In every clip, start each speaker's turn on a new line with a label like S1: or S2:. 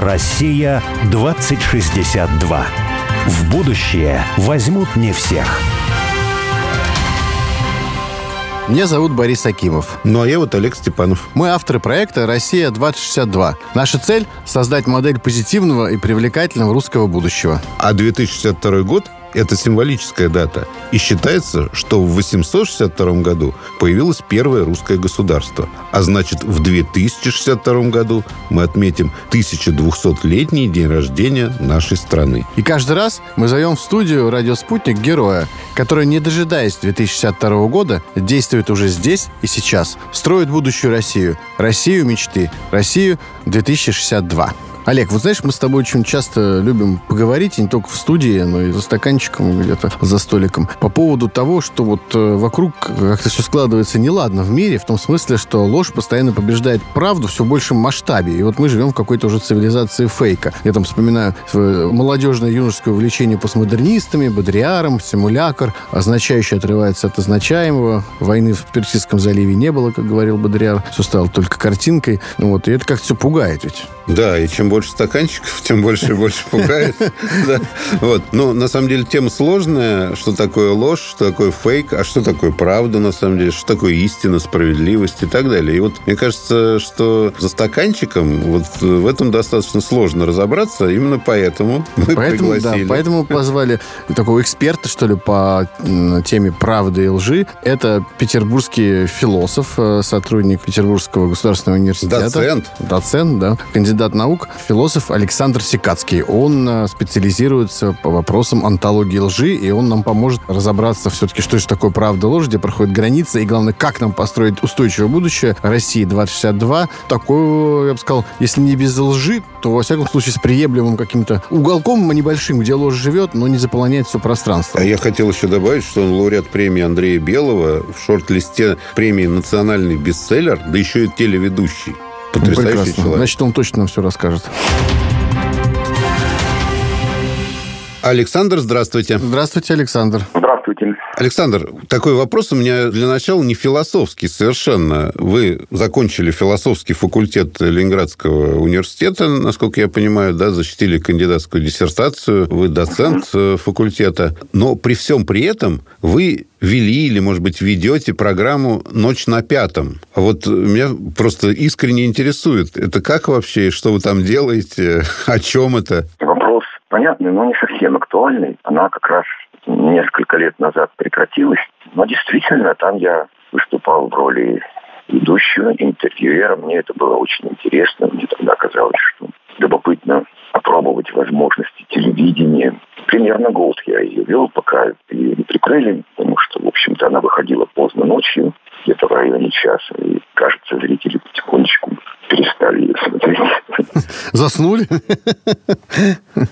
S1: Россия 2062. В будущее возьмут не всех.
S2: Меня зовут Борис Акимов.
S3: Ну, а я вот Олег Степанов.
S2: Мы авторы проекта «Россия-2062». Наша цель – создать модель позитивного и привлекательного русского будущего.
S3: А 2062 год это символическая дата. И считается, что в 862 году появилось первое русское государство. А значит, в 2062 году мы отметим 1200-летний день рождения нашей страны.
S2: И каждый раз мы зовем в студию «Радио Спутник» героя, который, не дожидаясь 2062 года, действует уже здесь и сейчас. Строит будущую Россию. Россию мечты. Россию 2062. Олег, вот знаешь, мы с тобой очень часто любим поговорить, и не только в студии, но и за стаканчиком где-то за столиком, по поводу того, что вот э, вокруг как-то все складывается неладно в мире, в том смысле, что ложь постоянно побеждает правду в все большем масштабе. И вот мы живем в какой-то уже цивилизации фейка. Я там вспоминаю молодежное юношеское увлечение постмодернистами, бодриаром, симулякр, означающий отрывается от означаемого. Войны в Персидском заливе не было, как говорил бодриар. Все стало только картинкой. Вот. И это как-то все пугает ведь.
S3: Да, и чем больше стаканчиков, тем больше и больше пугает. Вот. Но на самом деле тема сложная. Что такое ложь, что такое фейк, а что такое правда на самом деле, что такое истина, справедливость и так далее. И вот мне кажется, что за стаканчиком вот в этом достаточно сложно разобраться. Именно поэтому мы
S2: поэтому,
S3: пригласили.
S2: Да, поэтому позвали такого эксперта, что ли, по теме правды и лжи. Это петербургский философ, э, сотрудник Петербургского государственного университета.
S3: Доцент.
S2: Доцент, да. Кандидат наук, философ Александр Секацкий. Он э, специализируется по вопросам антологии лжи, и он нам поможет разобраться все-таки, что же такое правда ложь, где проходит граница, и главное, как нам построить устойчивое будущее России 2062. Такое, я бы сказал, если не без лжи, то, во всяком случае, с приемлемым каким-то уголком небольшим, где ложь живет, но не заполоняет все пространство.
S3: А я хотел еще добавить, что он лауреат премии Андрея Белого в шорт-листе премии «Национальный бестселлер», да еще и телеведущий. Потрясающий
S2: Прекрасно.
S3: человек.
S2: Значит, он точно нам все расскажет.
S3: Александр, здравствуйте.
S2: Здравствуйте, Александр.
S4: Здравствуйте.
S3: Александр, такой вопрос у меня для начала не философский совершенно. Вы закончили философский факультет Ленинградского университета, насколько я понимаю, да, защитили кандидатскую диссертацию, вы доцент uh факультета. Но при всем при этом вы вели или, может быть, ведете программу «Ночь на пятом». А вот меня просто искренне интересует, это как вообще, что вы там делаете, о чем это?
S4: Вопрос понятный, но не совсем актуальный. Она как раз несколько лет назад прекратилась. Но действительно, там я выступал в роли ведущего, интервьюера. Мне это было очень интересно. Мне тогда казалось, что любопытно опробовать возможности телевидения. Примерно год я ее вел, пока ее не прикрыли, потому что, в общем-то, она выходила поздно ночью, где-то в районе часа. И, кажется, зрители потихонечку перестали смотреть.
S2: Заснули?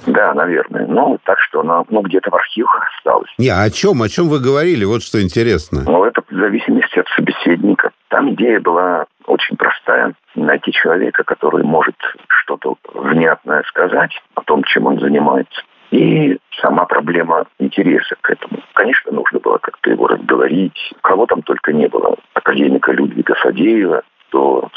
S4: Да, наверное. Ну, так что она ну, где-то в архивах осталась.
S3: Не, о чем? О чем вы говорили? Вот что интересно.
S4: Ну, это в зависимости от собеседника. Там идея была очень простая. Найти человека, который может что-то внятное сказать о том, чем он занимается. И сама проблема интереса к этому. Конечно, нужно было как-то его разговорить. Кого там только не было. Академика Людвига Фадеева, до, Бугаева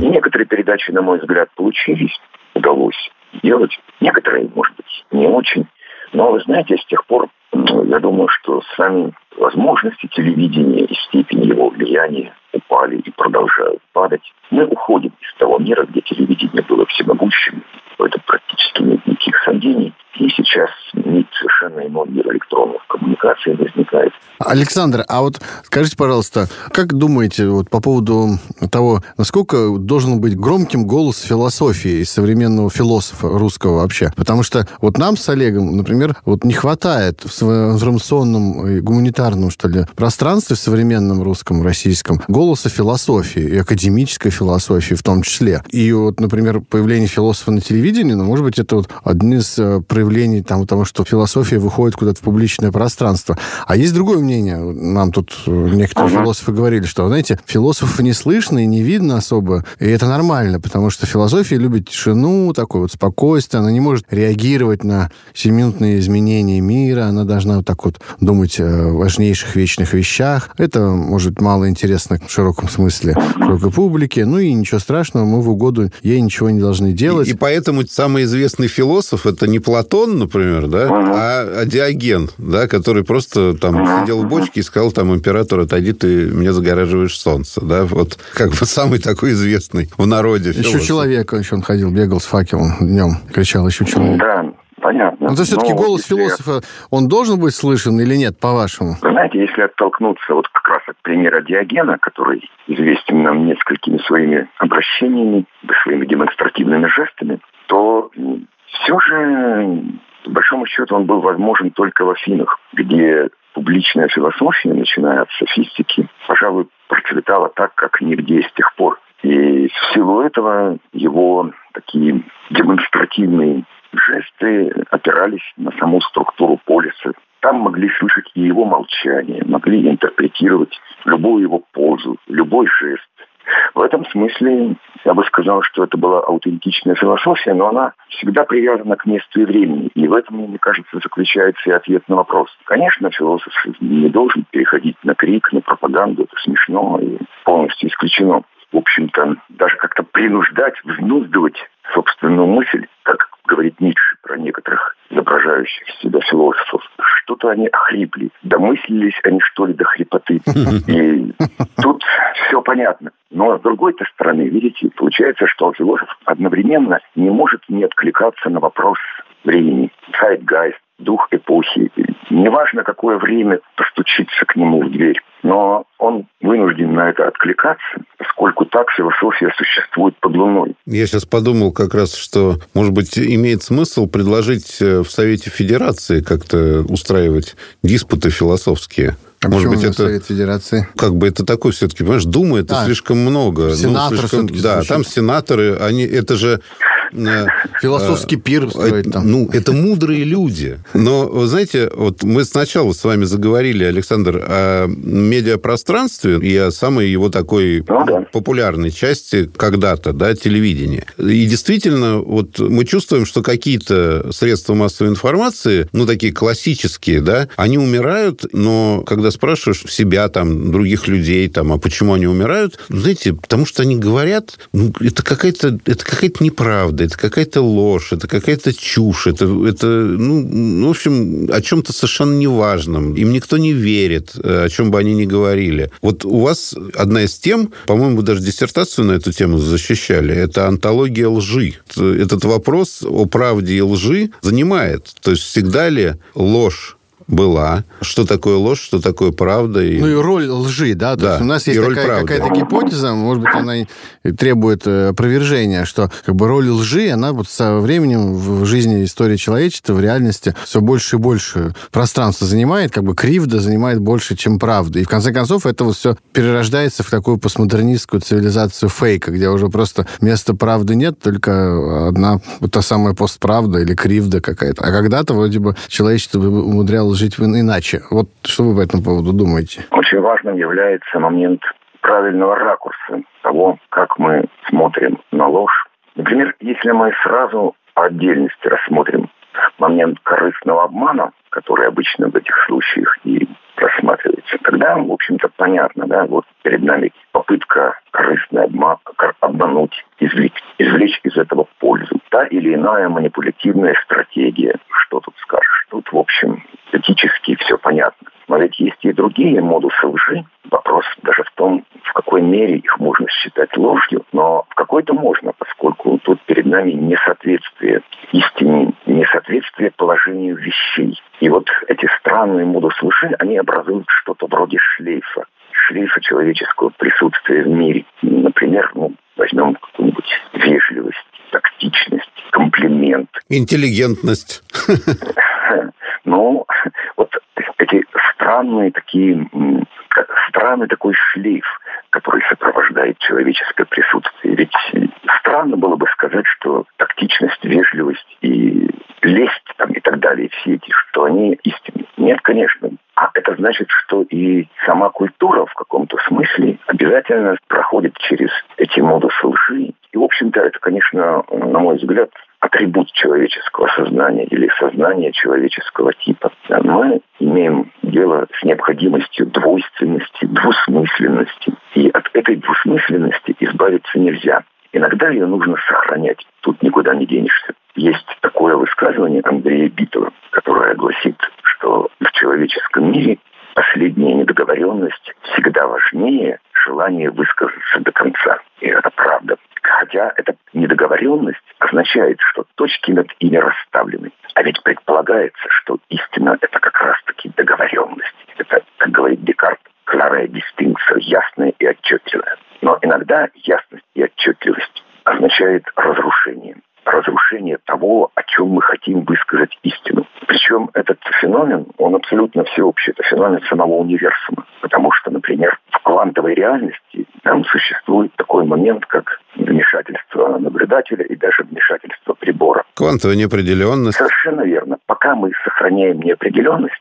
S4: И некоторые передачи, на мой взгляд, получились. Удалось сделать. Некоторые, может быть, не очень. Но, вы знаете, с тех пор, я думаю, что сами возможности телевидения и степень его влияния упали и продолжают падать. Мы уходим из того мира, где телевидение было всемогущим. В этом практически нет никаких сомнений. И сейчас нет совершенно иной мир электронных коммуникаций возникает.
S2: Александр, а вот скажите, пожалуйста, как думаете вот по поводу того, насколько должен быть громким голос философии современного философа русского вообще? Потому что вот нам с Олегом, например, вот не хватает в информационном и гуманитарном, что ли, пространстве в современном русском, российском голоса философии и академической философии в том числе. И вот, например, появление философа на телевидении, ну, может быть, это вот один из проявлений там, того, что философия выходит куда-то в публичное пространство. А есть другое мнение. Нам тут некоторые uh-huh. философы говорили, что, знаете, философов не слышно и не видно особо, и это нормально, потому что философия любит тишину, такое вот спокойствие, она не может реагировать на семинутные изменения мира, она должна вот так вот думать о важнейших вечных вещах. Это может мало интересно в широком смысле широкой публике, ну и ничего страшного, мы в угоду ей ничего не должны делать.
S3: И, и поэтому самый известный философ это не Платон, например, да, а, а Диоген, да, который просто там сидел в бочке и сказал там император, отойди, ты меня загораживаешь солнце, да, вот как бы самый такой известный в народе
S2: философ. Еще человек, еще он ходил, бегал с факелом днем, кричал, еще человек.
S4: Да, понятно.
S2: Но это все-таки Но голос философа, он должен быть слышен или нет, по-вашему?
S4: знаете, если оттолкнуться вот как раз от примера Диогена, который известен нам несколькими своими обращениями, своими демонстративными жестами, то все же, по большому счету, он был возможен только в Афинах, где публичная философия, начиная от софистики, пожалуй, процветала так, как нигде с тех пор. И в силу этого его такие демонстративные жесты опирались на саму структуру полиса. Там могли слышать и его молчание, могли интерпретировать любую его позу, любой жест. В этом смысле я бы сказал, что это была аутентичная философия, но она всегда привязана к месту и времени. И в этом, мне кажется, заключается и ответ на вопрос. Конечно, философ не должен переходить на крик, на пропаганду. Это смешно и полностью исключено. В общем-то, даже как-то принуждать, взнуздывать собственную мысль, как говорит Ницше про некоторых изображающих себя философов. Что-то они охрипли. Домыслились они, что ли, до хрипоты. И тут все понятно. Но с другой-то стороны, видите, получается, что философ одновременно не может не откликаться на вопрос времени. Zeitgeist, дух эпохи. Неважно, какое время постучиться к нему в дверь. Но он вынужден на это откликаться, поскольку так философия существует под луной.
S3: Я сейчас подумал как раз, что, может быть, имеет смысл предложить э, в Совете Федерации как-то устраивать диспуты философские.
S2: А Может быть, это Совет Федерации?
S3: Как бы это такое все-таки, понимаешь, Дума это а, слишком много.
S2: Сенаторы
S3: ну, слишком, Да, звучит. там сенаторы, они, это же
S2: Философский пир э, устроить там.
S3: Ну, это мудрые люди. Но, вы знаете, вот мы сначала с вами заговорили, Александр, о медиапространстве и о самой его такой ну популярной части когда-то, да, телевидения. И действительно, вот мы чувствуем, что какие-то средства массовой информации, ну, такие классические, да, они умирают, но когда спрашиваешь себя, там, других людей, там, а почему они умирают, знаете, потому что они говорят, ну, это какая-то это какая-то неправда неправда, это какая-то ложь, это какая-то чушь, это, это ну, в общем, о чем-то совершенно неважном. Им никто не верит, э, о чем бы они ни говорили. Вот у вас одна из тем, по-моему, вы даже диссертацию на эту тему защищали, это антология лжи. Этот вопрос о правде и лжи занимает. То есть всегда ли ложь была. Что такое ложь, что такое правда.
S2: И... Ну и роль лжи, да? То да. есть у нас есть такая, какая-то гипотеза, может быть, она требует э, опровержения, что как бы роль лжи, она вот со временем в жизни истории человечества, в реальности все больше и больше пространства занимает, как бы кривда занимает больше, чем правда. И в конце концов это вот все перерождается в такую постмодернистскую цивилизацию фейка, где уже просто места правды нет, только одна вот та самая постправда или кривда какая-то. А когда-то вроде бы человечество умудрялось жить иначе. Вот что вы по этому поводу думаете?
S4: Очень важным является момент правильного ракурса того, как мы смотрим на ложь. Например, если мы сразу по отдельности рассмотрим момент корыстного обмана, который обычно в этих случаях и рассматривается, тогда, в общем-то, понятно, да, вот перед нами попытка корыстный обман, обмануть, извлечь, извлечь из этого пользу. Та или иная манипулятивная стратегия, что тут скажешь. Тут, в общем, этически все понятно. Но ведь есть и другие модусы лжи. Вопрос даже в том, в какой мере их можно считать ложью. Но в какой-то можно, поскольку тут перед нами несоответствие истине, несоответствие положению вещей. И вот эти странные модусы лжи, они образуют что-то вроде шлейфа шлейфа человеческого присутствия в мире. Например, ну, возьмем какую-нибудь вежливость, тактичность, комплимент.
S3: Интеллигентность.
S4: Ну, вот эти странные такие, странный такой шлейф, который сопровождает человеческое присутствие. Ведь странно было бы сказать, что тактичность, вежливость и лесть там, и так далее, все эти, что они истинны. Нет, конечно. А это значит, что и сама культура в каком-то смысле обязательно проходит через эти модусы лжи. И, в общем-то, это, конечно, на мой взгляд, атрибут человеческого сознания или сознания человеческого типа. Мы имеем дело с необходимостью двойственности, двусмысленности. И от этой двусмысленности избавиться нельзя. Иногда ее нужно сохранять. Тут никуда не денешься. Есть такое высказывание Андрея Битова, которое гласит, что в человеческом мире последняя недоговоренность всегда важнее желания высказаться до конца. И это правда. Хотя эта недоговоренность означает, что точки над ими расставлены. А ведь предполагается, что истина – это как раз-таки договоренность. Это, как говорит Декарт, кларая дистинкция, ясная и отчетливая. Но иногда ясность и отчетливость означает разрушение. Разрушение того, о чем мы хотим высказать истину. Причем этот феномен, он абсолютно всеобщий. Это феномен самого универсума. Потому что, например, в квантовой реальности там существует такой момент, как вмешательство наблюдателя и даже вмешательство прибора.
S3: Квантовая неопределенность.
S4: Совершенно верно. Пока мы сохраняем неопределенность,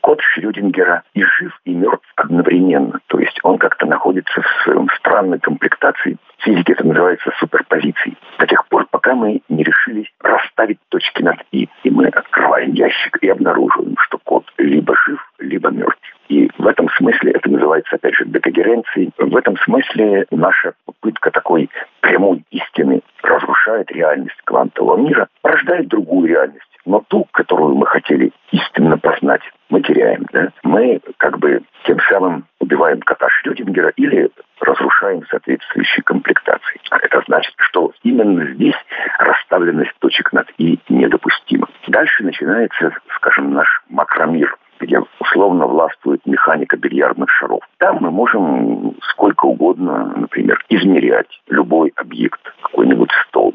S4: код Шрёдингера и жив, и мертв одновременно. То есть он как-то находится в странной комплектации. В физике это называется суперпозицией. До тех пор, пока мы не решились расставить точки над «и». И мы открываем ящик и обнаруживаем, что код либо жив, либо мертв. И в этом смысле это называется, опять же, декогеренцией. В этом смысле наша попытка такой прямой истины разрушает реальность квантового мира, рождает другую реальность но ту, которую мы хотели истинно познать, мы теряем. Да? Мы как бы тем самым убиваем кота Шрёдингера или разрушаем соответствующие комплектации. А это значит, что именно здесь расставленность точек над «и» недопустима. Дальше начинается, скажем, наш макромир – где условно властвует механика бильярдных шаров. Там мы можем сколько угодно, например, измерять любой объект, какой-нибудь стол.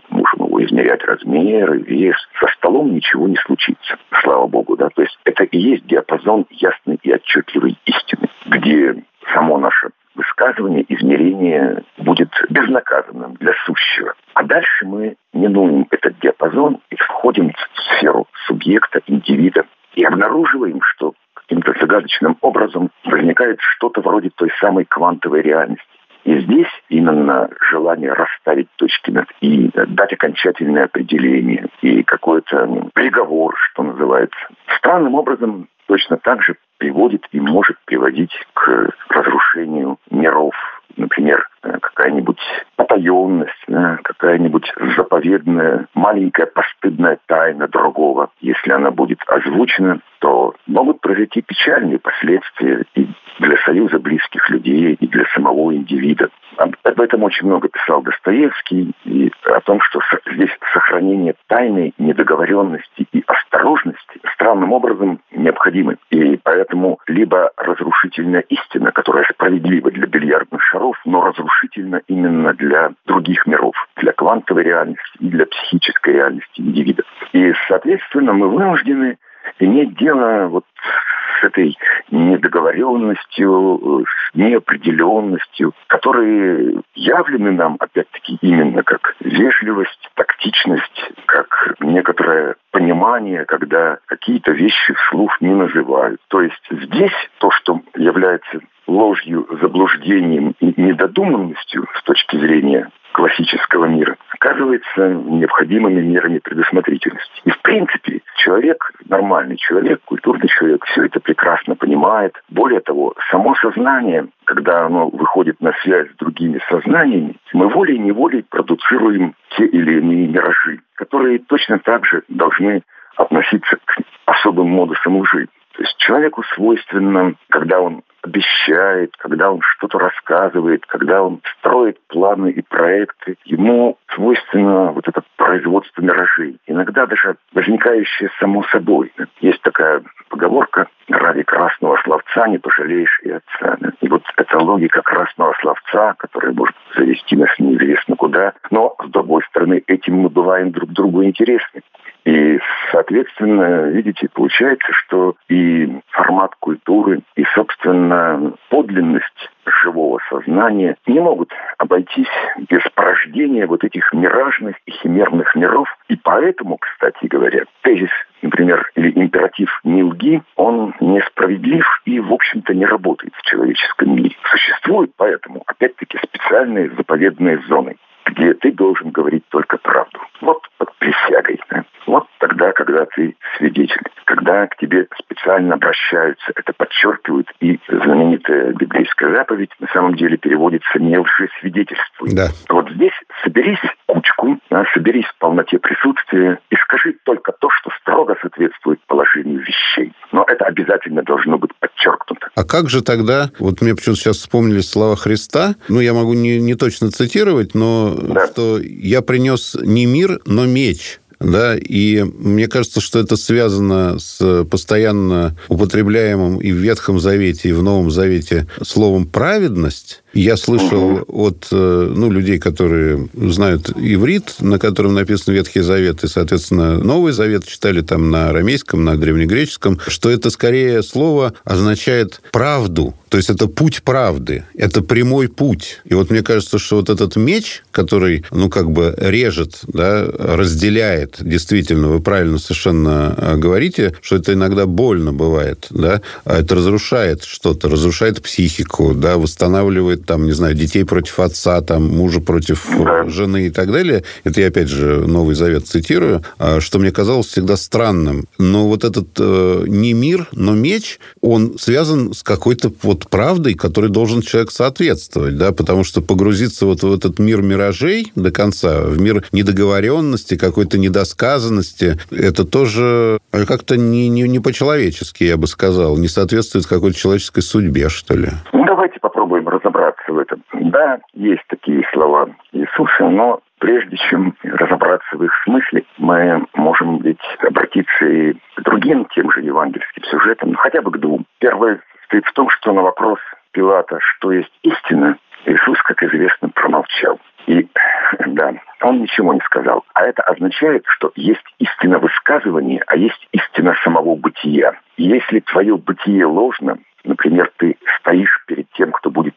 S4: Измерять размеры, вес. Со столом ничего не случится, слава богу. Да? То есть это и есть диапазон ясной и отчетливой истины, где само наше высказывание, измерение будет безнаказанным для сущего. А дальше мы минуем этот диапазон и входим в сферу субъекта, индивида, и обнаруживаем, что каким-то загадочным образом возникает что-то вроде той самой квантовой реальности. И здесь именно желание расставить точки над «и», дать окончательное определение и какой-то приговор, что называется. Странным образом точно так же приводит и может приводить к разрушению миров. Например, какая-нибудь потаенность, какая-нибудь заповедная, маленькая постыдная тайна другого. Если она будет озвучена, то могут произойти печальные последствия и для союза близких людей, и для самого индивида. Об этом очень много писал Достоевский, и о том, что здесь сохранение тайны, недоговоренности и осторожности странным образом необходимы. И поэтому либо разрушительная истина, которая справедлива для бильярдных шаров, но разрушительна именно для других миров, для квантовой реальности и для психической реальности индивида. И, соответственно, мы вынуждены иметь дело вот этой недоговоренностью, с неопределенностью, которые явлены нам, опять-таки, именно как вежливость, тактичность, как некоторое понимание, когда какие-то вещи вслух не называют. То есть здесь то, что является ложью, заблуждением и недодуманностью с точки зрения классического мира, оказывается необходимыми мерами предусмотрительности. И в принципе человек, нормальный человек, культурный человек, все это прекрасно понимает. Более того, само сознание, когда оно выходит на связь с другими сознаниями, мы волей-неволей продуцируем те или иные миражи, которые точно так же должны относиться к особым модусам лжи. То есть человеку свойственно, когда он обещает, когда он что-то рассказывает, когда он строит планы и проекты, ему свойственно вот это производство миражей. Иногда даже возникающее само собой. Есть такая поговорка «ради красного словца не пожалеешь и отца». И вот эта логика красного словца, которая может завести нас неизвестно куда, но, с другой стороны, этим мы бываем друг другу интересны. И, соответственно, видите, получается, что и формат культуры, и, собственно, подлинность живого сознания не могут обойтись без порождения вот этих миражных и химерных миров. И поэтому, кстати говоря, тезис, например, или императив «не лги», он несправедлив и, в общем-то, не работает в человеческом мире. Существуют поэтому, опять-таки, специальные заповедные зоны где ты должен говорить только правду. Вот под присягой. Тогда, когда ты свидетель. Когда к тебе специально обращаются, это подчеркивают, и знаменитая библейская заповедь на самом деле переводится «не лжесвидетельствуй».
S3: Да.
S4: Вот здесь соберись кучку, да, соберись в полноте присутствия и скажи только то, что строго соответствует положению вещей. Но это обязательно должно быть подчеркнуто.
S3: А как же тогда, вот мне почему-то сейчас вспомнились слова Христа, ну, я могу не, не точно цитировать, но да. что я принес не мир, но меч да, и мне кажется, что это связано с постоянно употребляемым и в Ветхом Завете, и в Новом Завете словом «праведность», я слышал от э, ну, людей, которые знают иврит, на котором написан Ветхий Завет, и, соответственно, Новый Завет читали там на арамейском, на древнегреческом, что это скорее слово означает правду, то есть это путь правды, это прямой путь. И вот мне кажется, что вот этот меч, который, ну, как бы режет, да, разделяет, действительно, вы правильно совершенно э, говорите, что это иногда больно бывает, да, а это разрушает что-то, разрушает психику, да, восстанавливает там, не знаю, детей против отца, там, мужа против да. жены и так далее. Это я, опять же, Новый Завет цитирую, а, что мне казалось всегда странным. Но вот этот э, не мир, но меч, он связан с какой-то вот правдой, которой должен человек соответствовать, да, потому что погрузиться вот в этот мир миражей до конца, в мир недоговоренности, какой-то недосказанности, это тоже как-то не, не, не по-человечески, я бы сказал, не соответствует какой-то человеческой судьбе, что ли.
S4: Ну, давайте попробуем разобраться в этом. Да, есть такие слова Иисуса, но прежде чем разобраться в их смысле, мы можем ведь обратиться и к другим тем же евангельским сюжетам, ну, хотя бы к двум. Первое состоит в том, что на вопрос Пилата, что есть истина, Иисус, как известно, промолчал. И да, он ничего не сказал. А это означает, что есть истина высказывания, а есть истина самого бытия. Если твое бытие ложно, например, ты стоишь перед тем, кто будет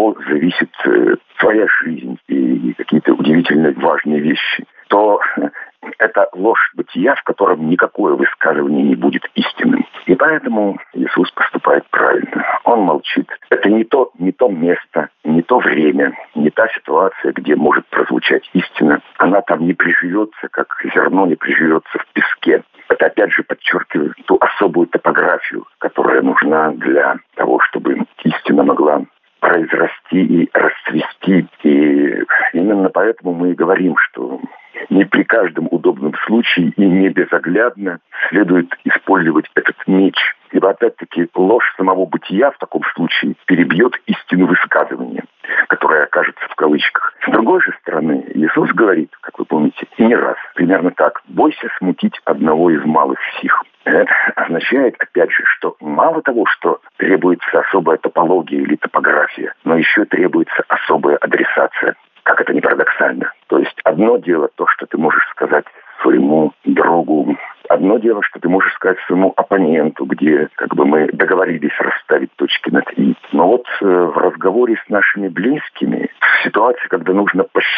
S4: от кого зависит э, твоя жизнь и какие-то удивительно важные вещи, то это ложь бытия, в котором никакое высказывание не будет истинным. И поэтому Иисус поступает правильно. Он молчит. Это не то, не то место, не то время, не та ситуация, где может прозвучать истина. Она там не приживется, как зерно не приживется в песке. Это опять же подчеркивает ту особую топографию, которая нужна для того, чтобы истина могла произрасти и расцвести. И именно поэтому мы и говорим, что не при каждом удобном случае и не безоглядно следует использовать этот меч. Ибо, опять-таки, ложь самого бытия в таком случае перебьет истину высказывания, которая окажется в кавычках. С другой же стороны, Иисус говорит, как вы помните, и не раз, примерно так, «Бойся смутить одного из малых сих». Это означает, опять же, что мало того, что требуется особая топология или топография, но еще требуется особая адресация как это не парадоксально. То есть одно дело то, что ты можешь сказать своему другу, одно дело, что ты можешь сказать своему оппоненту, где как бы мы договорились расставить точки над «и». Но вот э, в разговоре с нашими близкими, в ситуации, когда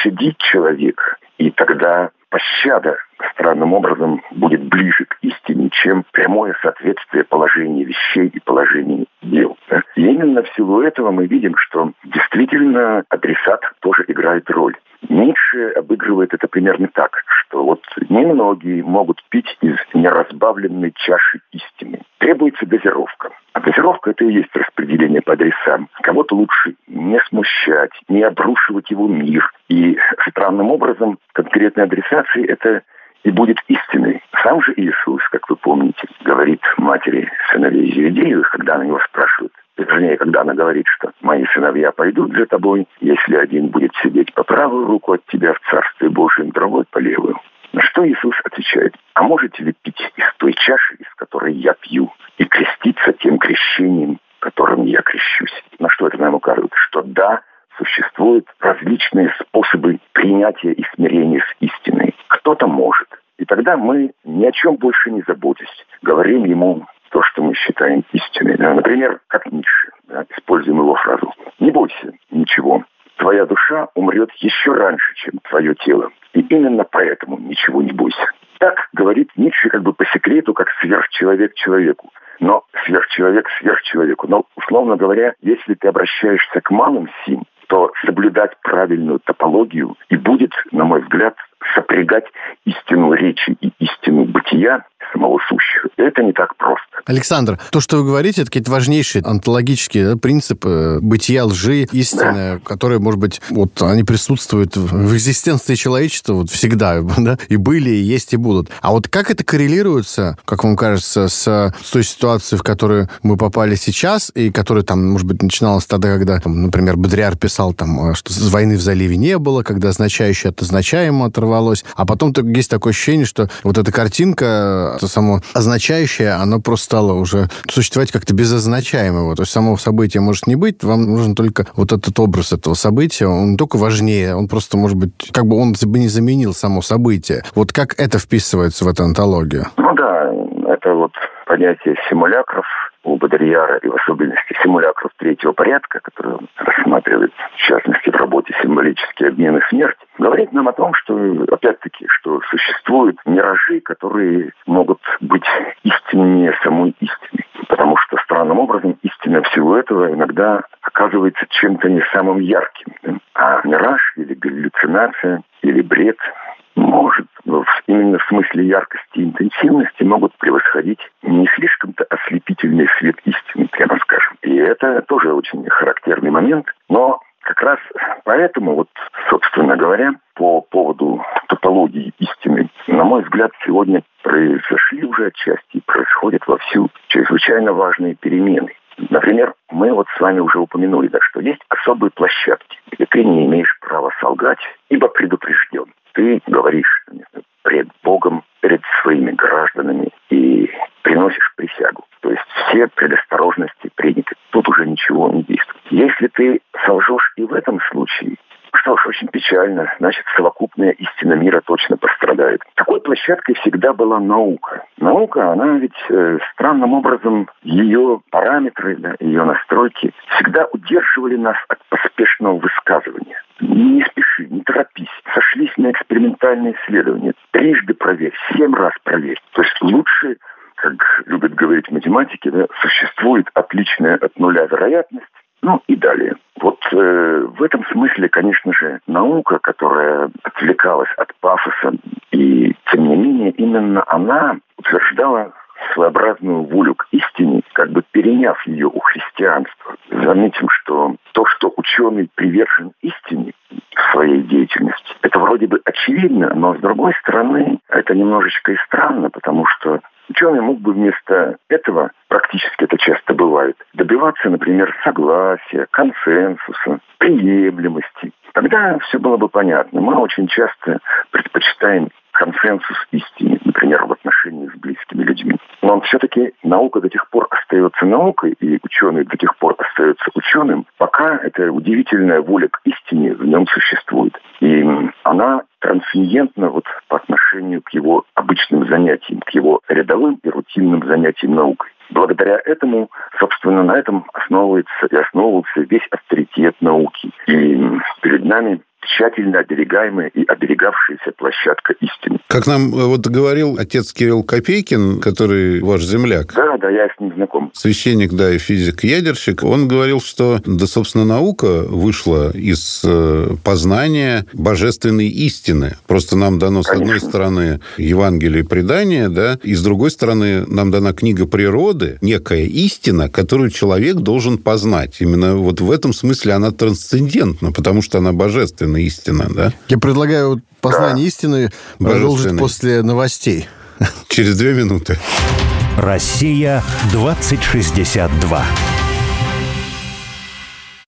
S4: пощадить человека, и тогда пощада странным образом будет ближе к истине, чем прямое соответствие положения вещей и положения дел. И именно в силу этого мы видим, что действительно адресат тоже играет роль. Ницше обыгрывает это примерно так, что вот немногие могут пить из неразбавленной чаши истины. Требуется дозировка. А дозировка – это и есть распределение по адресам. Кого-то лучше не смущать, не обрушивать его мир. И странным образом конкретной адресации это и будет истиной. Сам же Иисус, как вы помните, говорит матери сыновей Зеведеевых, когда на него спрашивают, вернее, когда она говорит, что «мои сыновья пойдут за тобой, если один будет сидеть по правую руку от тебя в Царстве Божьем, другой по левую». На что Иисус отвечает, а можете ли пить из той чаши, из которой я пью, и креститься тем крещением, которым я крещусь? На что это нам указывает? Что да, существуют различные способы принятия и смирения с истиной. Кто-то может. И тогда мы ни о чем больше не заботясь, говорим ему то, что мы считаем истиной. Например, как Ницше. да, используем его фразу. Не бойся ничего. Твоя душа умрет еще раньше, чем твое тело. И именно поэтому ничего не бойся. Так говорит Ницше как бы по секрету, как сверхчеловек человеку. Но сверхчеловек сверхчеловеку. Но, условно говоря, если ты обращаешься к малым сим, то соблюдать правильную топологию и будет, на мой взгляд, сопрягать истину речи и истину бытия самого сущего. Это не так просто.
S2: Александр, то, что вы говорите, это какие-то важнейшие онтологические да, принципы бытия, лжи, истины, да. которые, может быть, вот они присутствуют в экзистенции человечества вот всегда, да, и были, и есть, и будут. А вот как это коррелируется, как вам кажется, с, с той ситуацией, в которую мы попали сейчас, и которая там, может быть, начиналась тогда, когда, там, например, Бодряр писал, там, что войны в заливе не было, когда означающее от означаемого оторвалось, а потом есть такое ощущение, что вот эта картинка это само означающее, оно просто стало уже существовать как-то безозначаемого. То есть само событие может не быть, вам нужен только вот этот образ этого события, он только важнее, он просто, может быть, как бы он бы не заменил само событие. Вот как это вписывается в эту антологию?
S4: Ну да, это вот понятие симулякров у Бодрияра и в особенности симулякров третьего порядка, который он рассматривает, в частности, в работе «Символический обмен и смерть», говорит нам о том, что, опять-таки, что существуют миражи, которые могут быть истиннее самой истины. Потому что странным образом истина всего этого иногда оказывается чем-то не самым ярким. А мираж или галлюцинация или бред может именно в смысле яркости и интенсивности могут превосходить не слишком-то ослепительный свет истины, прямо скажем. И это тоже очень характерный момент. Но как раз поэтому, вот, собственно говоря, по поводу топологии истины, на мой взгляд, сегодня произошли уже отчасти и происходят вовсю чрезвычайно важные перемены. Например, мы вот с вами уже упомянули, да, что есть особые площадки, где ты не имеешь права солгать, ибо предупрежден. Ты говоришь пред Богом, перед своими гражданами и приносишь присягу. То есть все предосторожности приняты. Тут уже ничего не действует. Если ты солжешь и в этом случае, что ж, очень печально. Значит, совокупная истина мира точно пострадает. Такой площадкой всегда была наука. Наука, она ведь э, странным образом, ее параметры, да, ее настройки всегда удерживали нас от поспешного высказывания. Не спеши, не торопись. Сошлись на экспериментальные исследования. Трижды проверь, семь раз проверь. То есть лучше как любят говорить математики, да, существует отличная от нуля вероятность, ну и далее. Вот э, в этом смысле, конечно же, наука, которая отвлекалась от пафоса, и тем не менее именно она утверждала своеобразную волю к истине, как бы переняв ее у христианства. Заметим, что то, что ученый привержен истине в своей деятельности, это вроде бы очевидно, но с другой стороны, это немножечко и странно, потому что Ученый мог бы вместо этого, практически это часто бывает, добиваться, например, согласия, консенсуса, приемлемости. Тогда все было бы понятно. Мы очень часто предпочитаем консенсус истине, например, в отношении с близкими людьми. Но все-таки наука до тех пор остается наукой, и ученый до тех пор остается ученым, пока эта удивительная воля к истине в нем существует. И она трансцендентна вот по отношению к его обычным занятиям, к его рядовым и рутинным занятиям наукой. Благодаря этому, собственно, на этом основывается и основывался весь авторитет науки. И перед нами тщательно оберегаемая и оберегавшаяся площадка истины.
S3: Как нам э, вот говорил отец Кирилл Копейкин, который ваш земляк.
S4: Да, да, я с ним знаком.
S3: Священник, да, и физик-ядерщик. Он говорил, что, да, собственно, наука вышла из э, познания божественной истины. Просто нам дано, Конечно. с одной стороны, Евангелие предания, да, и с другой стороны, нам дана книга природы, некая истина, которую человек должен познать. Именно вот в этом смысле она трансцендентна, потому что она божественна совершенно истина, да?
S2: Я предлагаю познание да. истины продолжить после новостей.
S3: Через две минуты.
S1: Россия 2062.